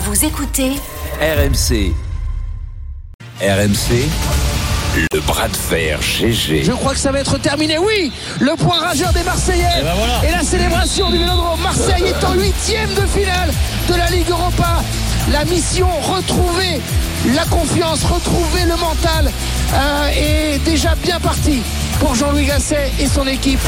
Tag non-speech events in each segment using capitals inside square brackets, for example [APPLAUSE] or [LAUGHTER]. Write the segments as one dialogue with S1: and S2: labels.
S1: Vous écoutez
S2: RMC. RMC. Le bras de fer GG.
S3: Je crois que ça va être terminé. Oui, le point rageur des Marseillais. Et, la célébration du Vélodrome. Marseille est en huitième de finale de la Ligue Europa. La mission, retrouver la confiance, retrouver le mental euh, est déjà bien partie pour Jean-Louis Gasset et son équipe.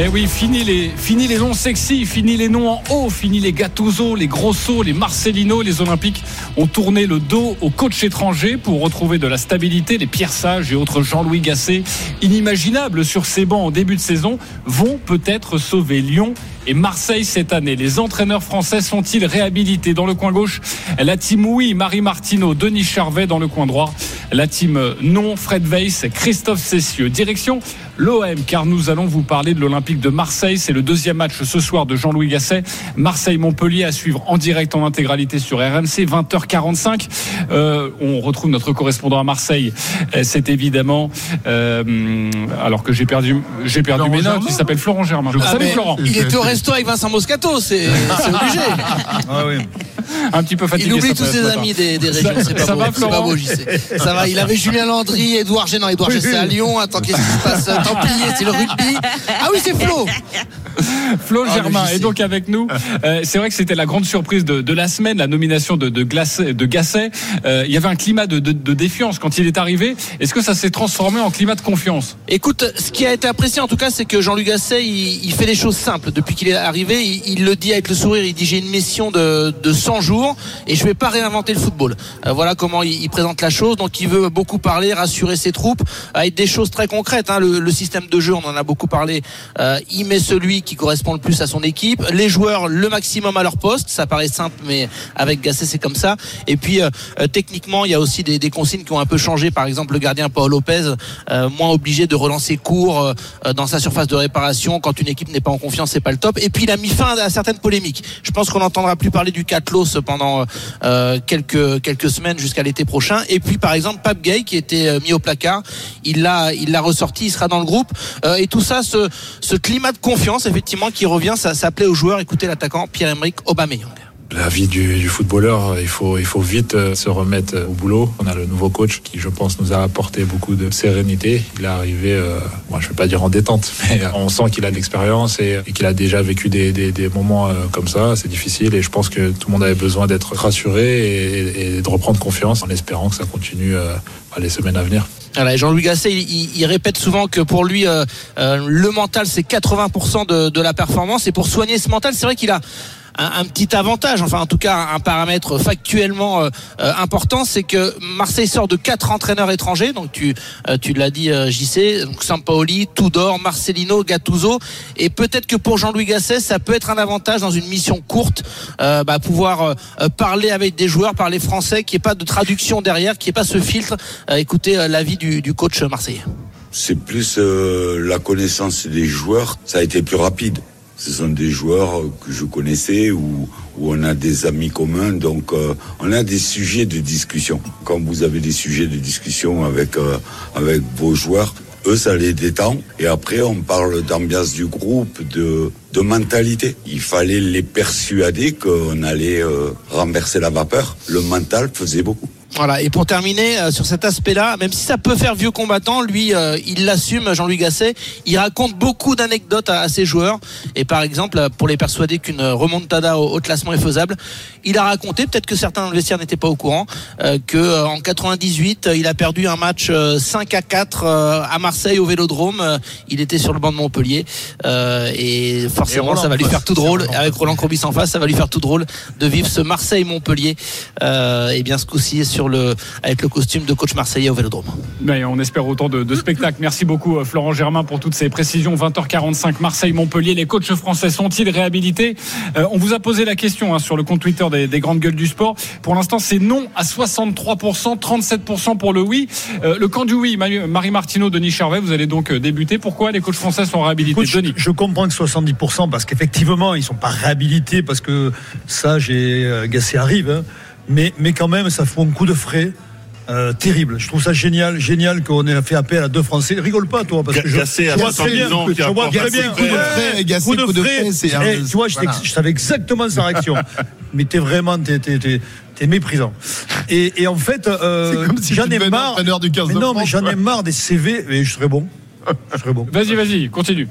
S4: Eh oui, fini les, fini les noms sexy, fini les noms en haut, fini les Gattuso, les Grosso, les Marcelino, les Olympiques ont tourné le dos aux coachs étrangers pour retrouver de la stabilité. Les Pierre Sage et autres Jean-Louis Gasset, inimaginables sur ces bancs en début de saison, vont peut-être sauver Lyon et Marseille cette année. Les entraîneurs français sont-ils réhabilités Dans le coin gauche, la team oui, Marie Martineau, Denis Charvet dans le coin droit. La team non, Fred Weiss, Christophe Cessieux. Direction l'OM, car nous allons vous parler de l'Olympique de Marseille. C'est le deuxième match ce soir de Jean-Louis Gasset. Marseille-Montpellier à suivre en direct en intégralité sur RMC, 20h45. Euh, on retrouve notre correspondant à Marseille. Euh, c'est évidemment, euh, alors que j'ai perdu, j'ai perdu mes notes. Il s'appelle Florent Germain.
S3: Ah, Salut Florent. Il est au resto avec Vincent Moscato, c'est obligé.
S4: Ah oui. Un petit peu fatigué.
S3: Il oublie tous ses amis des, des régions. C'est pas,
S4: ça
S3: beau,
S4: va,
S3: pas beau. Ça va. Il avait Julien Landry, Edouard Génan. Edouard c'est à Lyon. Attends, qu'est-ce qui se passe Templier, c'est le rugby? Ah oui, c'est Flo.
S4: Flo
S3: Ah,
S4: Germain est donc avec nous. Euh, c'est vrai que c'était la grande surprise de, de la semaine, la nomination de, de, Glacé- de Gasset. Euh, il y avait un climat de, de- de défiance quand il est arrivé. Est-ce que ça s'est transformé en climat de confiance?
S3: Écoute, ce qui a été apprécié en tout cas, c'est que Jean-Luc Gasset, il, il fait les choses simples. Depuis qu'il arrivé, il, le dit avec le sourire, il dit j'ai une mission de, de 100 jours et je vais pas réinventer le football. Euh, voilà comment il, présente la chose. Donc il veut beaucoup parler, rassurer ses troupes, avec des choses très concrètes. hein. Le, système de jeu, on en a beaucoup parlé. Euh, il met celui qui correspond le plus à son équipe. Les joueurs, le maximum à leur poste. Ça paraît simple, mais avec Gasset, c'est comme ça. Et puis euh, techniquement, il y a aussi des, des consignes qui ont un peu changé. Par exemple, le gardien Paul Lopez, moins obligé de relancer court dans sa surface de réparation. Quand une équipe n'est pas en confiance, c'est pas le top. Et puis il a mis fin à certaines polémiques. Je pense qu'on n'entendra plus parler du Catlos pendant euh, quelques quelques semaines jusqu'à l'été prochain. Et puis par exemple, Pape Gay qui était euh, mis au placard, il l'a il l'a ressorti, il sera dans le groupe. Euh, et tout ça, ce, ce climat de confiance effectivement qui revient, ça, ça plaît aux joueurs. Écoutez l'attaquant Pierre-Emerick Aubameyang.
S5: La vie du, du footballeur, il faut, il faut vite euh, se remettre euh, au boulot. On a le nouveau coach qui, je pense, nous a apporté beaucoup de sérénité. Il est arrivé, euh, moi, je vais pas dire en détente, [LAUGHS] mais euh, on sent qu'il a de l'expérience et, qu'il a déjà vécu des, des, des moments euh, comme ça. C'est difficile et je pense que tout le monde avait besoin d'être rassuré et, de reprendre confiance en espérant que ça continue euh, les semaines à venir.
S3: Voilà, Jean-Louis Gasset, il, il- répète souvent que pour lui, euh, euh, le mental, c'est 80% de, de la performance. Et pour soigner ce mental, c'est vrai qu'il a un, petit avantage, enfin en tout cas un paramètre factuellement euh, euh, important, c'est que Marseille sort de quatre entraîneurs étrangers. Donc tu, euh, tu l'as dit, JC, donc Sampaoli, Tudor, Marcelino, Gattuso. Et peut-être que pour Jean-Louis Gasset, ça peut être un avantage dans une mission courte, bah, pouvoir parler avec des joueurs, parler français, qu'il n'y ait pas de traduction derrière, qu'il n'y ait pas ce filtre. Écoutez l'avis du, coach marseillais.
S6: C'est plus la connaissance des joueurs, ça a été plus rapide. Ce sont des joueurs que je connaissais ou on a des amis communs, donc euh, on a des sujets de discussion. Quand vous avez des sujets de discussion avec euh, avec vos joueurs, eux ça les détend. Et après on parle d'ambiance du groupe, de de mentalité. Il fallait les persuader qu'on allait euh, renverser la vapeur. Le mental faisait beaucoup.
S3: Voilà. Et pour terminer euh, sur cet aspect-là, même si ça peut faire vieux combattant, lui, euh, il l'assume, Jean-Louis Gasset. Il raconte beaucoup d'anecdotes à, à ses joueurs. Et par exemple, euh, pour les persuader qu'une remontada au, au classement est faisable, il a raconté, peut-être que certains dans le vestiaire n'étaient pas au courant, euh, que euh, en 98, euh, il a perdu un match euh, 5 à 4 euh, à Marseille au Vélodrome. Euh, il était sur le banc de Montpellier. Euh, et forcément,
S5: Roland
S3: ça va lui faire tout drôle. Avec Roland Courbis en face, ça va lui faire tout drôle de vivre ce Marseille-Montpellier. Euh, et bien ce coup-ci sur sur le, avec le costume de coach marseillais au Vélodrome.
S4: Mais on espère autant de, de spectacles. Merci beaucoup euh, Florent Germain pour toutes ces précisions. 20h45 Marseille-Montpellier. Les coachs français sont-ils réhabilités? Euh, On vous a posé la question hein, sur le compte Twitter des, des grandes gueules du sport. Pour l'instant, c'est non à 63%, 37% pour le oui. Euh, le camp du oui, Manu- Marie Martineau, Denis Charvet, vous allez donc débuter. Pourquoi les coachs français sont réhabilités
S1: Écoute,
S4: Denis?
S1: je comprends que 70% parce qu'effectivement, ils sont pas réhabilités parce que ça, j'ai euh, Gassé arrive, hein. Mais, mais quand même, ça fait un coup de frais. euh, terrible. Je trouve ça génial, génial qu'on ait fait appel à deux Français. Rigole pas, toi, parce que je,
S7: Gassé à
S1: je vois très
S7: 70
S1: bien,
S7: ans,
S1: je vois très bien.
S7: Coup de
S8: frais, Gassé,
S1: coup de
S8: coup de
S1: frais.
S8: frais, un-
S1: Eh, tu vois, je,
S8: voilà.
S1: je savais exactement sa réaction. [LAUGHS] mais t'es vraiment, t'es, t'es, t'es- t'es méprisant. Et, et en fait, euh,
S8: si
S1: j'en ai marre.
S8: entraîneur du 15
S1: mais
S8: de
S1: non, mais
S8: France,
S1: j'en ai marre des CV. Mais je serais bon. Je serais bon.
S4: Vas-y, vas-y, continue.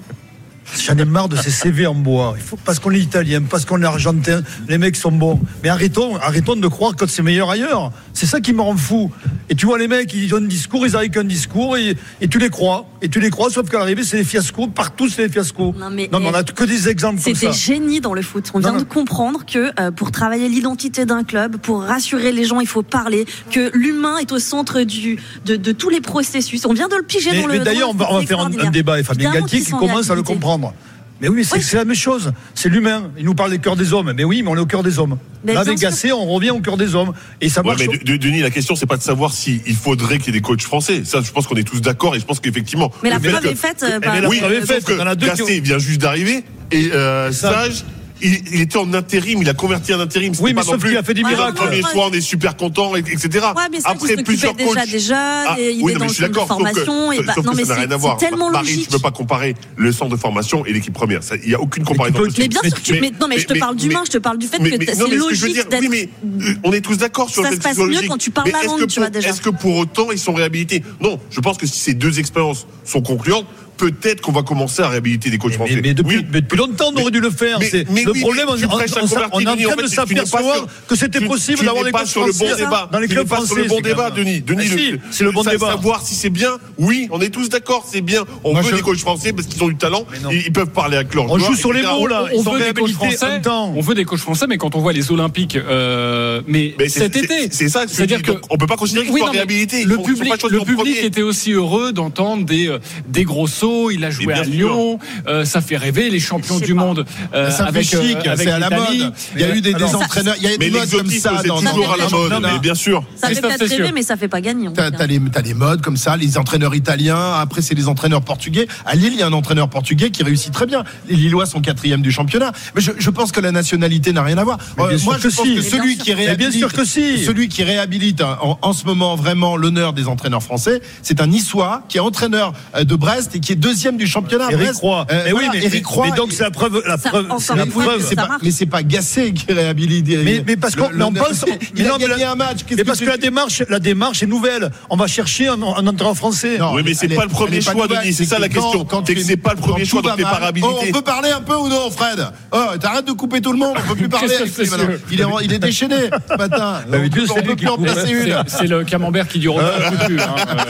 S1: J'en ai marre de ces CV en bois. Il faut, parce qu'on est italien, parce qu'on est argentin, les mecs sont bons. Mais arrêtons, arrêtons de croire que c'est meilleur ailleurs. C'est ça qui me rend fou. Et tu vois, les mecs, ils ont un discours, ils arrivent qu'un discours, et, et tu les crois. Et tu les crois, sauf qu'à l'arrivée, c'est des fiascos. Partout, c'est des fiascos.
S9: Non, mais-
S1: on a que des exemples comme
S9: C'est
S1: ça.
S9: des génies dans le foot. On
S1: Non,
S9: vient
S1: non.
S9: de comprendre que euh, pour travailler l'identité d'un club, pour rassurer les gens, il faut parler, que l'humain est au centre du, de, de tous les processus. On vient de le piger
S1: Mais,
S9: dans le.
S1: mais
S9: dans
S1: d'ailleurs, on
S9: le
S1: va, on faire un, un débat et Fabien Galtier qui commence à le
S9: réhabilités.
S1: Comprendre. Mais oui, mais c'est
S9: Oui.
S1: la même chose. C'est l'humain. Il nous parle des cœurs des hommes. Mais oui, mais on est au cœur des hommes.
S9: Mais
S1: Là, avec. Gassé, on revient au cœur des hommes. Et ça
S7: Ouais,
S1: marche.
S7: mais De- De- Denis, la question, c'est pas de savoir s'il faudrait qu'il y ait des coachs français. Ça, je pense qu'on est tous d'accord et je pense qu'effectivement.
S9: Mais la preuve est faite. euh,
S1: Eh,
S9: par-
S1: mais la
S7: Oui,
S1: preuve est faite.
S7: Gassé vient juste d'arriver et euh. Sage, il, il était en intérim, il a converti en intérim.
S1: Oui, mais
S7: pas non
S1: sauf
S7: plus
S1: qu'il a fait des miracles.
S7: Le premier choix, on est super content, et- etc.
S9: Ouais, mais ça,
S7: Après
S9: il
S7: plusieurs
S9: déjà
S7: coachs.
S9: jeunes,
S7: Ah,
S9: il
S7: oui,
S9: est
S7: non,
S9: dans
S7: mais
S9: le
S7: je suis
S9: centre de
S7: d'accord. sauf que-
S9: formation. et bah,
S7: sauf
S9: non,
S7: que
S9: mais
S7: ça n'a
S9: c'est
S7: rien à voir.
S9: tellement
S7: Marie,
S9: logique.
S7: tu peux pas comparer le centre de formation et l'équipe première. Ça, Il n'y a aucune comparaison.
S9: Mais bien sûr, que tu- mais, non, mais je te parle d'humain, je te parle du fait
S7: mais-
S9: que c'est logique
S7: oui,
S9: d'être.
S7: mais euh, on est tous d'accord sur
S9: Ça
S7: le
S9: se
S7: fait que
S9: passe
S7: c'est
S9: mieux
S7: logique.
S9: quand tu parles
S7: Mais
S9: la
S7: est-ce
S9: langue,
S7: que
S9: tu vois,
S7: pour-
S9: déjà.
S7: Est-ce que pour autant ils sont réhabilités? Non, je pense que si ces deux expériences sont concluantes, peut-être qu'on va commencer à réhabiliter des coachs
S1: Mais,
S7: français.
S1: mais depuis,
S7: Oui.
S1: mais depuis longtemps, on aurait dû le faire.
S7: Mais-
S1: C'est-
S7: mais
S1: le
S7: oui,
S1: problème,
S7: mais
S1: on, on- on- on est en train
S7: fait,
S1: de s'apercevoir que c'était possible d'avoir des coachs
S7: sur le bon
S1: français
S7: débat.
S1: dans les clubs français.
S7: sur le bon
S1: c'est
S7: débat, Denis. Denis,
S1: c'est le bon débat.
S7: Savoir si c'est bien, oui, on est tous d'accord, c'est bien. On
S8: Moi,
S7: veut
S8: je-
S7: des coachs français parce qu'ils ont du talent, ils peuvent parler avec leur
S1: On joue sur les mots, là.
S4: on veut des coachs français. On veut des coachs français, mais quand on voit les Olympiques, euh, mais,
S7: c'est-
S4: cet
S7: c'est-
S4: été,
S7: c'est ça
S4: c'est-à-dire
S7: dis.
S4: que
S7: Donc, on peut pas considérer qu'ils soient réhabilités.
S4: Le public, était aussi heureux d'entendre des euh, des gros sauts. Il a joué à
S7: sûr.
S4: Lyon, euh, ça fait rêver les champions du
S9: pas.
S4: monde euh,
S8: ça
S4: avec
S8: fait chic,
S4: euh, avec
S8: c'est à la mode. Il y a eu des, des entraîneurs, il y a des modes comme ça
S7: c'est
S8: dans
S7: toujours à la mode,
S9: non,
S7: mais
S9: non.
S7: bien sûr.
S9: Ça fait peut-être rêver, mais ça fait pas gagner.
S8: T'as t'as les modes comme ça, les entraîneurs italiens, après c'est les entraîneurs portugais. À Lille, il y a un entraîneur portugais qui réussit très bien. Les Lillois sont quatrième du championnat. Mais je, je pense que la nationalité n'a rien à voir. Euh, moi, je pense
S1: si.
S8: que celui qui
S1: bien
S8: réhabilite,
S1: sûr que si.
S8: celui qui réhabilite en, en ce moment vraiment l'honneur des entraîneurs français, c'est un Niçois qui est entraîneur de Brest et qui est deuxième du championnat.
S1: Eric
S8: Brest.
S1: Roy.
S8: Euh,
S1: mais oui, mais,
S8: Eric Roy.
S1: mais donc c'est la preuve, la
S9: Ça,
S1: preuve, la
S9: fois,
S1: preuve.
S8: pas,
S9: marche.
S8: mais c'est pas Gassé qui réhabilite.
S1: Mais- mais parce qu'on- on pense-
S8: il
S1: mais
S8: a
S1: non,
S8: gagné
S1: la-
S8: un match.
S1: Mais
S8: que
S1: parce que la démarche, la démarche est nouvelle. On va chercher un, un entraîneur français.
S8: Non,
S7: Oui, mais c'est pas le premier choix, Denis, c'est ça la question.
S8: quand
S7: C'est que
S8: tu-
S7: c'est pas le premier choix, donc t'es pas
S8: on peut parler un peu ou non, Fred Oh, T'arrêtes de couper tout le monde, on peut plus [LAUGHS] parler. Il est, déchaîné ce [LAUGHS] matin. On
S1: D'habitude,
S8: peut,
S1: c'est
S8: on peut plus en placer une.
S4: C'est le camembert qui dure [LAUGHS] hein.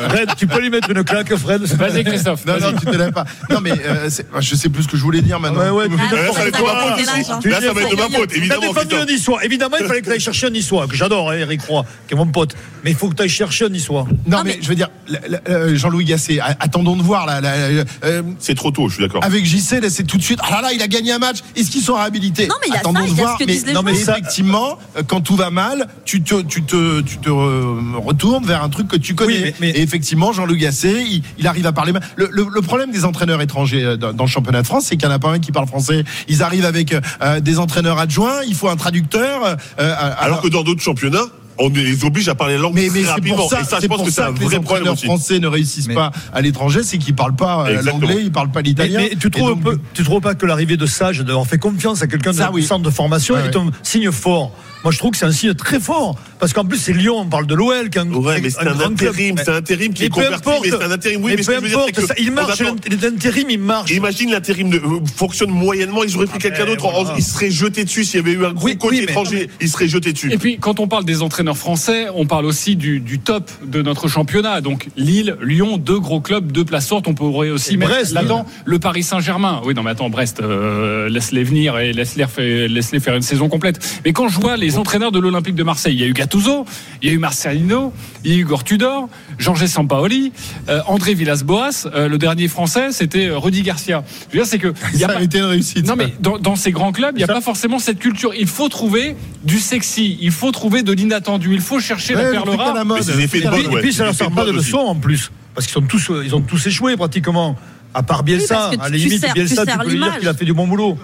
S1: Fred, tu peux lui mettre une claque, Fred.
S4: Vas-y Christophe.
S8: Non,
S4: vas-y.
S8: non, tu te lèves pas. Non, mais euh, c'est- je sais plus ce que je voulais dire maintenant.
S1: Ouais, ouais, tu
S9: Ah,
S7: Là, ça va être de ma faute. Là, ça va être de ma faute,
S1: T'as
S7: évidemment.
S1: défendu un
S7: Christophe.
S1: Niçois. Évidemment, il fallait que tu ailles chercher un Niçois, que j'adore, hein, Eric Roy, qui est mon pote. Mais il faut que tu ailles chercher un Niçois.
S8: Non,
S9: Non,
S8: mais,
S9: mais-
S8: je veux dire, la- la- euh, Jean-Louis Gasset, a- attendons de voir. Là, euh,
S7: C'est trop tôt, je suis d'accord.
S8: avec JC, là, c'est tout de suite. Ah là là, il a gagné un match. Est-ce qu'ils sont réhabilités
S9: Non, mais il y a
S8: Attendons
S9: ça,
S8: de
S9: il y a
S8: voir.
S9: ce que
S8: mais
S9: disent les
S8: non, mais
S1: gens.
S8: effectivement, euh, quand tout va mal, tu te, tu te, tu te euh, retournes vers un truc que tu connais.
S1: Oui, mais- mais-
S8: Et effectivement, Jean-Louis Gasset, il, il arrive à parler. Le, le- le problème des entraîneurs étrangers euh, dans, dans le championnat de France, c'est qu'il n'y en a pas un qui parle français. Ils arrivent avec euh, des entraîneurs adjoints. Il faut un traducteur. euh,
S7: Alors que dans d'autres championnats, on les oblige à parler la langue
S8: mais, mais
S7: très
S8: c'est
S7: rapidement.
S8: pour ça,
S7: Et ça, je pense
S8: pour
S7: que c'est
S8: ça
S7: un
S8: que les
S7: problème
S8: entraîneurs
S7: aussi.
S8: français ne réussissent
S1: Mais-
S8: pas à l'étranger, c'est qu'ils parlent pas euh, l'anglais, ils parlent pas l'italien.
S1: mais tu trouves,
S8: donc,
S1: peu- tu trouves pas que l'arrivée de Sage, d'avoir fait confiance à quelqu'un de
S8: Ça, oui.
S1: centre de formation,
S8: Ouais,
S1: est un signe fort Moi, je trouve que c'est un signe très fort. Parce qu'en plus, c'est Lyon, on parle de l'OL.
S7: Ouais, mais c'est un intérim, c'est un intérim qui
S1: Mais
S7: est converti,
S1: importe.
S7: mais c'est un intérim. Oui,
S1: mais
S7: mais ce
S1: peu
S7: dire,
S1: importe,
S7: que
S1: ça- il
S7: on
S1: marche. L'intérim, il marche.
S7: Imagine l'intérim euh, fonctionne moyennement, ils auraient pris quelqu'un d'autre,
S1: voilà.
S7: il serait jeté dessus. S'il y avait eu un gros
S1: Oui,
S7: coach
S1: oui, mais-
S7: étranger, il serait jeté dessus.
S4: Et puis, quand on parle des entraîneurs français, on parle aussi du, du top de notre championnat. Donc, Lille, Lyon, deux gros clubs, deux places sortes. On pourrait aussi
S1: Et
S4: mettre
S1: Brest,
S4: là-dedans le Paris Saint-Germain. Oui, non, mais attends, Brest, euh, laisse-les venir et laisse-les faire une saison complète. Mais quand je vois les entraîneurs de l'Olympique de Marseille. Il y a eu Gattuso, il y a eu Marcelino, il y a eu Igor Tudor, Jean-Gé Sampaoli, euh, André Villas-Boas. euh, le dernier français, c'était euh, Rudy Garcia. Je veux dire, c'est que [LAUGHS] y a
S8: Ça
S4: pas-
S8: a été une réussite.
S4: non mais dans, dans ces grands clubs, il n'y a pas forcément cette culture. Il faut trouver du sexy, il faut trouver de l'inattendu, il faut chercher
S8: Ouais,
S4: la
S8: le
S4: perle rare.
S8: la mode.
S7: Mais c'est des effets de
S1: Et puis,
S7: mode,
S1: et
S7: ouais.
S1: puis, ça leur sert pas de leçon en plus. Parce qu'ils sont tous, ils ont tous échoué pratiquement. À part Bielsa,
S9: que
S1: à la
S9: tu
S1: limite,
S9: sers- tu
S1: Bielsa, tu
S9: sers
S1: peux lui dire qu'il a fait du bon boulot.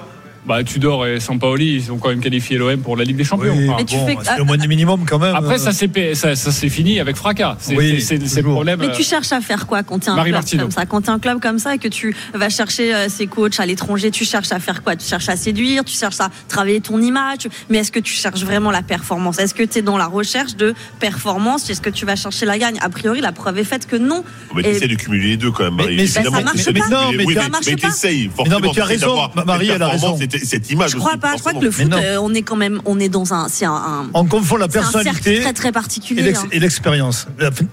S4: Bah, Tudor et Sampaoli, ils ont quand même qualifié l'OM pour la Ligue des Champions.
S1: Oui,
S4: Enfin,
S9: Mais tu
S1: bon,
S9: fais-
S1: c'est le moins du minimum quand même.
S4: Après, ça s'est ça, ça fini avec fracas. C'est
S1: Oui,
S4: le problème.
S9: Mais
S4: euh,
S9: tu cherches à faire quoi quand tu es un
S4: Marie
S9: club comme ça Quand tu un club comme ça et que tu vas chercher euh, ces coachs à l'étranger, tu cherches à faire quoi? Tu cherches à séduire, tu cherches à travailler ton image, mais est-ce que tu cherches vraiment la performance? Est-ce que tu es dans la recherche de performance? Est-ce que tu vas chercher la gagne? A priori, la preuve est faite que non.
S7: Mais
S9: Et-
S7: tu essaies de cumuler les deux quand même,
S1: Mais-
S7: Marie.
S1: mais
S9: ça marche pas.
S1: Non, mais
S7: oui,
S1: ça
S7: mais,
S9: marche
S7: mais
S9: pas.
S7: t'essayes,
S1: Mais
S7: forcément.
S1: non, mais tu as raison, Marie, elle a raison.
S7: Cette, cette image
S9: Je crois
S7: aussi,
S9: pas. Je crois que le foot, euh, on est quand même, on est dans un, c'est un, un-
S1: On confond la
S9: c'est un cercle
S1: personnalité
S9: très très
S1: et
S9: particulier. hein.
S1: et l'expérience.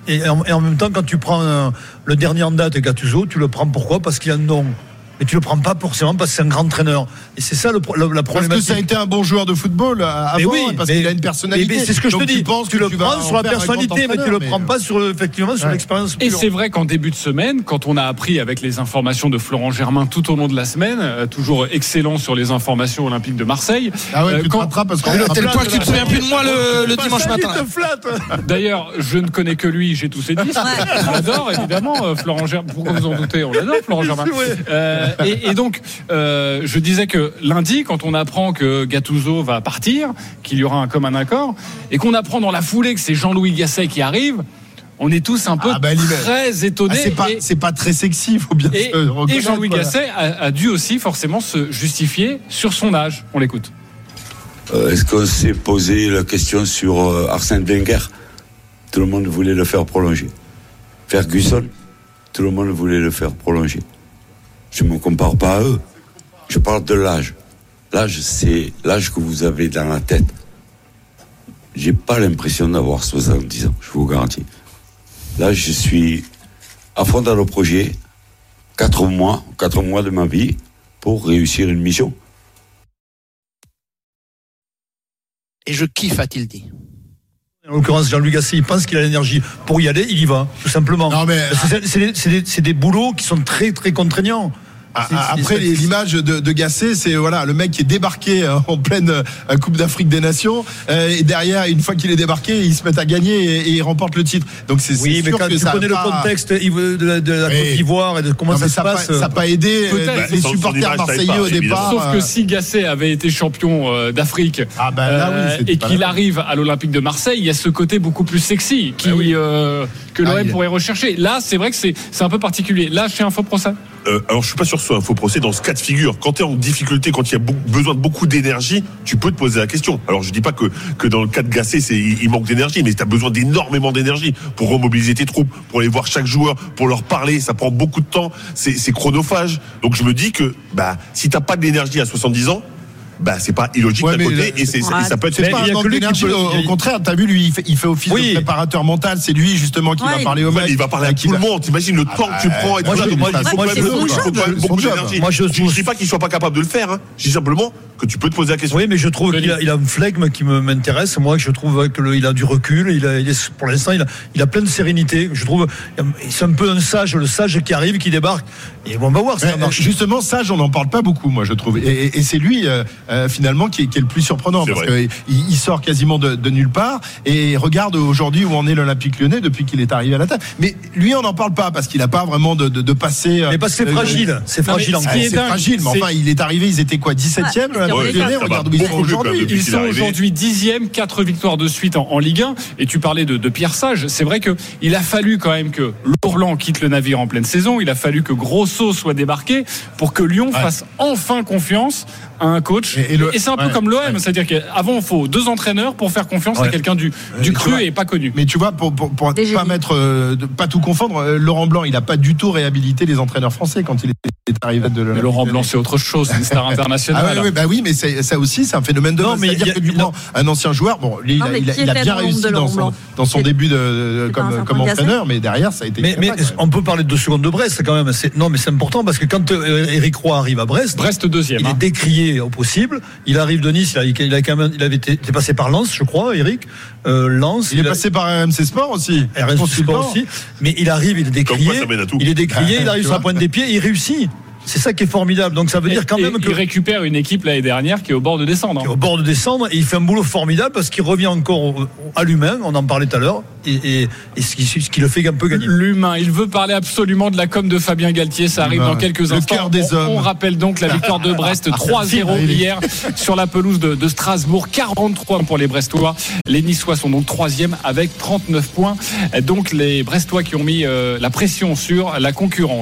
S1: Et, en et en même temps, quand tu prends euh, le dernier en date, Gattuso, tu le prends pourquoi? Parce qu'il a un nom. Mais tu le prends pas forcément parce que c'est un grand entraîneur. Et c'est ça le, la, la
S8: Parce
S1: problématique.
S8: que ça a été un bon joueur de football euh, avant,
S1: Mais oui,
S8: parce qu'il a une personnalité.
S1: mais c'est ce que je
S8: Donc
S1: te dis.
S8: Tu, penses
S1: tu
S8: que
S1: le
S8: tu
S1: prends
S8: en
S1: sur la personnalité, mais tu le prends pas sur effectivement sur
S8: Ouais.
S1: l'expérience.
S4: Et c'est vrai qu'en début de semaine, quand on a appris avec les informations de Florent Germain tout au long de la semaine, euh, toujours excellent sur les informations olympiques de Marseille.
S8: Ah ouais,
S4: euh,
S8: tu te
S4: quand-
S8: rattrapes parce qu'on
S3: tel point que tu te souviens plus de moi le, dimanche matin.
S1: te flatte.
S4: D'ailleurs, je ne connais que lui, j'ai tous ses disques.
S9: Ouais.
S4: On l'adore, évidemment, euh, Florent Germain. Pourquoi vous en doutez? On l'adore, Florent [LAUGHS] Germain. Euh, et, et donc, euh, je disais que lundi, quand on apprend que Gattuso va partir, qu'il y aura un commun accord, et qu'on apprend dans la foulée que c'est Jean-Louis Gasset qui arrive, on est tous un peu
S8: Ah, bah,
S4: très étonnés.
S8: Ah, c'est pas,
S4: et-
S8: c'est pas très sexy, il faut bien
S4: et,
S8: se reconnaître.
S4: et Jean-Louis
S8: voilà.
S4: Gasset a, a dû aussi forcément se justifier sur son âge. On l'écoute.
S6: Euh, Est-ce qu'on s'est posé la question sur euh, Arsène Wenger? Tout le monde voulait le faire prolonger. Ferguson, tout le monde voulait le faire prolonger. Je ne me compare pas à eux. Je parle de l'âge. L'âge, c'est l'âge que vous avez dans la tête. J'ai pas l'impression d'avoir 70 ans, je vous garantis. Là, je suis à fond dans le projet, quatre mois, quatre mois de ma vie pour réussir une mission.
S3: Et je kiffe, a-t-il dit.
S1: En l'occurrence, Jean-Luc Gasset, il pense qu'il a l'énergie pour y aller, il y va, tout simplement.
S8: Non, mais-
S1: c'est- c'est des- c'est des, c'est des boulots qui sont très très contraignants.
S8: Ah, Après, l'image de, de Gasset, c'est voilà le mec qui est débarqué euh, en pleine euh, Coupe d'Afrique des Nations euh, et derrière, une fois qu'il est débarqué, il se met à gagner et, et il remporte le titre. Donc c'est
S1: Oui, mais
S8: sûr
S1: quand
S8: que
S1: tu
S8: ça a
S1: connais le
S8: pas-
S1: contexte de la, de la
S8: Oui.
S1: Côte d'Ivoire et de comment
S8: Non,
S1: ça se
S8: n'a
S1: passe.
S8: pas, ça a pas aidé euh,
S4: Peut-être.
S8: les supporters marseillais
S7: pas,
S8: au départ.
S4: Sauf que
S8: euh,
S4: si Gasset avait été champion euh, d'Afrique
S8: Ah bah là, oui,
S4: euh,
S8: c'était
S4: et qu'il arrive à l'Olympique de Marseille, il y a ce côté beaucoup plus sexy qui,
S8: Bah oui.
S4: euh, que l'OM pourrait rechercher. Là, c'est vrai que c'est un peu particulier. Là, chez Info Procès.
S7: Euh, alors je suis pas sûr que ce soit un faux procès dans ce cas de figure. Quand tu es en difficulté, quand il y a besoin de beaucoup d'énergie, tu peux te poser la question. Alors je dis pas que, que dans le cas de Gasset, c'est, il il manque d'énergie, mais tu as besoin d'énormément d'énergie pour remobiliser tes troupes, pour aller voir chaque joueur, pour leur parler. Ça prend beaucoup de temps, c'est, c'est chronophage. Donc je me dis que bah si t'as pas d'énergie à 70 ans, bah c'est pas illogique
S8: Ouais,
S7: d'un côté
S8: le-
S7: et, c'est,
S9: Ouais.
S7: et ça peut être
S8: pas un manque d'énergie,
S1: peut-
S8: au, contraire, t'as vu, lui, il fait, il fait office
S1: Oui.
S8: de préparateur mental, c'est lui justement qui
S9: Ouais,
S8: va parler au
S7: mais il va parler à
S8: qui
S7: tout
S8: va-
S7: le monde. T'imagines le temps que tu
S8: bah,
S7: prends et tout ça.
S1: je-
S7: Donc,
S1: moi,
S7: il faut beaucoup- d'énergie.
S1: Moi, je-
S7: je dis pas qu'il soit pas capable de le faire. hein. Je dis simplement que tu peux te poser la question.
S1: Oui, mais je trouve qu'il a, il a un flegme qui me- m'intéresse. Moi, je trouve qu'il a du recul. Il a, il est- pour l'instant, il a, il a plein de sérénité. Je trouve, c'est un peu un sage, le sage qui arrive, qui débarque. Et on va voir si ça marche.
S8: Justement, Sage, on n'en parle pas beaucoup, moi, je trouve. Et, et- et c'est lui, euh, euh, finalement, qui est, qui est le plus surprenant. Parce qu'il il sort quasiment de, de nulle part. Et regarde aujourd'hui où en est l'Olympique lyonnais depuis qu'il est arrivé à la tête. Mais lui, on n'en parle pas parce qu'il n'a pas vraiment de, de, de passé. euh,
S1: Mais parce que c'est fragile. C'est fragile
S8: c'est fragile, mais enfin, il est arrivé, ils étaient quoi, 17e
S9: Ouais,
S8: Regarde où ils sont aujourd'hui.
S4: Ils sont dixième, quatre victoires de suite en, en Ligue 1. Et tu parlais de, de Pierre Sage. C'est vrai que il a fallu quand même que Lourlan quitte le navire en pleine saison. Il a fallu que Grosso soit débarqué pour que Lyon fasse enfin confiance à un coach.
S8: Et-
S4: Et,
S8: et le-
S4: c'est un peu
S8: ouais,
S4: comme l'OM,
S8: ouais.
S4: c'est-à-dire qu'avant il faut deux entraîneurs pour faire confiance à quelqu'un du, du cru
S8: vois-
S4: et pas connu.
S8: Mais tu vois, pour, pour, pour pas
S9: génies.
S8: mettre, euh, pas tout confondre, euh, Laurent Blanc, il n'a pas du tout réhabilité les entraîneurs français quand il est arrivé de
S4: Mais
S8: l'Olympique
S4: Laurent. Blanc, c'est autre chose, c'est une star [LAUGHS]
S8: Ah
S4: internationale.
S8: ouais, ouais, bah oui, mais c'est- ça aussi, c'est un phénomène de
S1: Non, mais
S8: C'est-à-dire
S1: il y a-
S8: que prends un ancien joueur, bon, lui, il
S9: Non,
S8: a,
S9: mais
S8: il a-
S9: qui
S8: il a
S9: était
S8: bien réussi dans son, dans début de, comme, entraîneur, mais derrière, ça a été.
S1: Mais, on peut parler de deux secondes de Brest quand même. Non, mais c'est important parce que quand euh, Eric Roy arrive à Brest,
S4: Brest deuxième.
S1: il
S4: hein.
S1: est décrié décrié au possible. Il arrive de Nice, il, a, il, a quand même, il avait été, été passé par Lens, je crois, Eric. Euh, Lens.
S8: Il est
S1: a-
S8: passé par RMC Sport aussi.
S1: RMC. Sport aussi. Mais il arrive, il est décrié.
S7: quoi.
S1: Il est décrié, il arrive sur la pointe des pieds, il réussit. C'est ça qui est formidable. Donc ça veut dire quand
S4: Et-
S1: même
S4: et
S1: que
S4: il récupère une équipe l'année dernière qui est au bord de descendre.
S1: qui est
S4: hein.
S1: au bord de descendre et il fait un boulot formidable parce qu'il revient encore au- à l'humain, on en parlait tout à l'heure, et, et- et ce, qui, ce qui le fait un peu gagner.
S4: L'humain, il veut parler absolument de la com de Fabien Galtier, ça arrive dans quelques
S8: Le
S4: instants.
S8: cœur des
S4: on,
S8: hommes.
S4: on rappelle donc la victoire de Brest 3-0
S8: Il est-
S4: hier sur la pelouse de, de Strasbourg, 43 pour les Brestois. Les Niçois sont donc troisième avec 39 points. Donc les Brestois qui ont mis euh, la pression sur la concurrence.